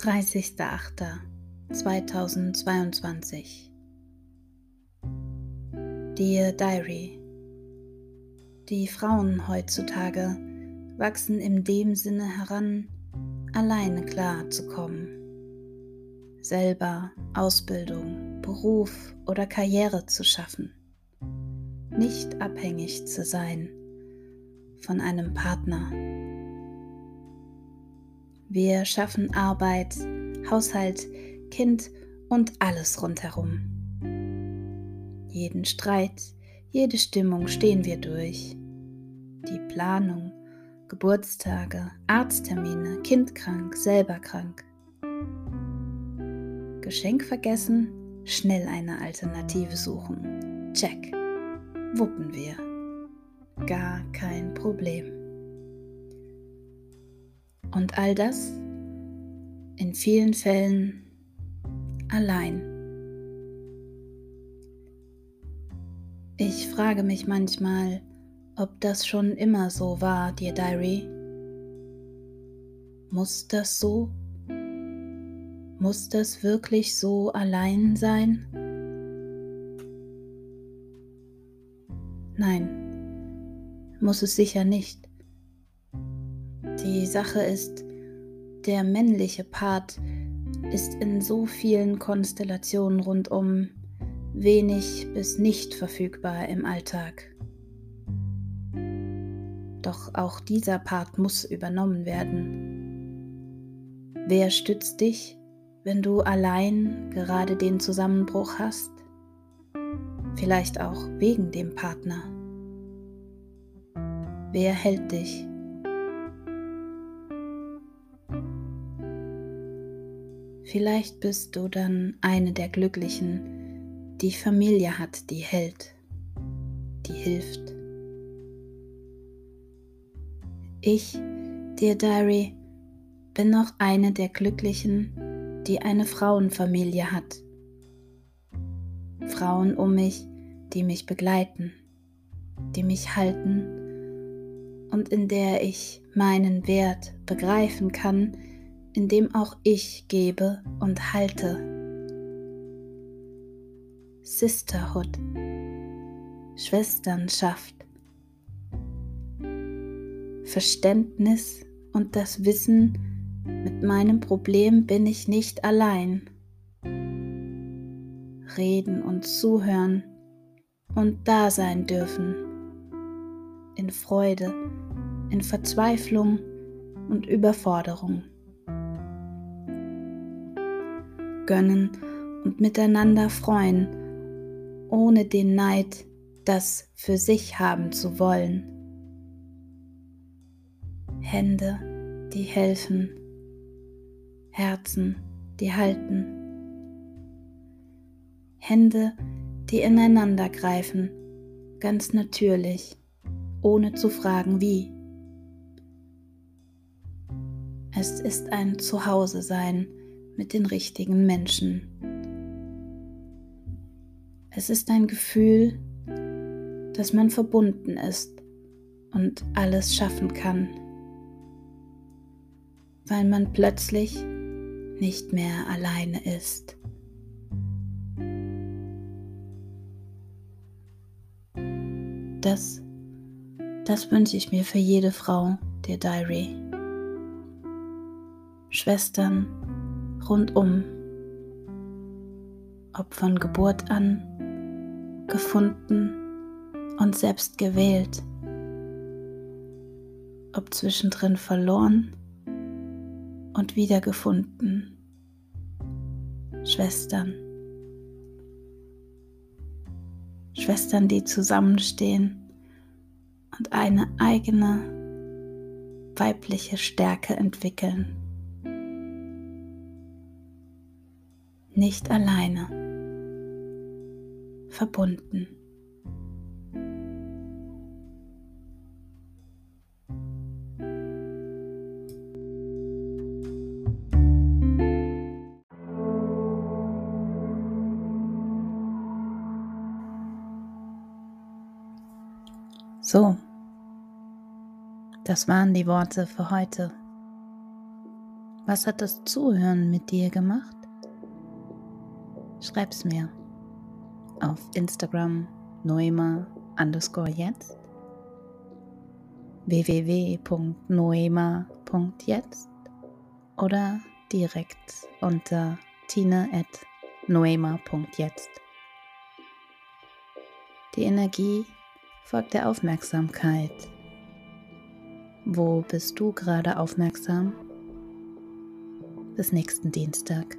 30.08.2022 Dear Diary Die Frauen heutzutage wachsen in dem Sinne heran, alleine klar zu kommen. Selber Ausbildung, Beruf oder Karriere zu schaffen. Nicht abhängig zu sein von einem Partner wir schaffen Arbeit, Haushalt, Kind und alles rundherum. Jeden Streit, jede Stimmung stehen wir durch. Die Planung, Geburtstage, Arzttermine, Kind krank, selber krank. Geschenk vergessen, schnell eine Alternative suchen. Check. Wuppen wir. Gar kein Problem. Und all das in vielen Fällen allein. Ich frage mich manchmal, ob das schon immer so war, dir Diary. Muss das so? Muss das wirklich so allein sein? Nein, muss es sicher nicht. Die Sache ist, der männliche Part ist in so vielen Konstellationen rundum wenig bis nicht verfügbar im Alltag. Doch auch dieser Part muss übernommen werden. Wer stützt dich, wenn du allein gerade den Zusammenbruch hast? Vielleicht auch wegen dem Partner. Wer hält dich? Vielleicht bist du dann eine der Glücklichen, die Familie hat, die hält, die hilft. Ich, dear Diary, bin noch eine der Glücklichen, die eine Frauenfamilie hat. Frauen um mich, die mich begleiten, die mich halten und in der ich meinen Wert begreifen kann, in dem auch ich gebe und halte. Sisterhood, Schwesternschaft, Verständnis und das Wissen, mit meinem Problem bin ich nicht allein. Reden und zuhören und da sein dürfen. In Freude, in Verzweiflung und Überforderung. Gönnen und miteinander freuen, ohne den Neid, das für sich haben zu wollen. Hände, die helfen, Herzen, die halten. Hände, die ineinander greifen, ganz natürlich, ohne zu fragen wie. Es ist ein Zuhause sein, mit den richtigen Menschen. Es ist ein Gefühl, dass man verbunden ist und alles schaffen kann, weil man plötzlich nicht mehr alleine ist. Das, das wünsche ich mir für jede Frau, der Diary. Schwestern, rundum, ob von Geburt an, gefunden und selbst gewählt, ob zwischendrin verloren und wiedergefunden. Schwestern. Schwestern, die zusammenstehen und eine eigene weibliche Stärke entwickeln. Nicht alleine, verbunden. So, das waren die Worte für heute. Was hat das Zuhören mit dir gemacht? Schreib's mir auf Instagram noema underscore jetzt www.noema.jetzt oder direkt unter tine.noema.jetzt. Die Energie folgt der Aufmerksamkeit. Wo bist du gerade aufmerksam? Bis nächsten Dienstag.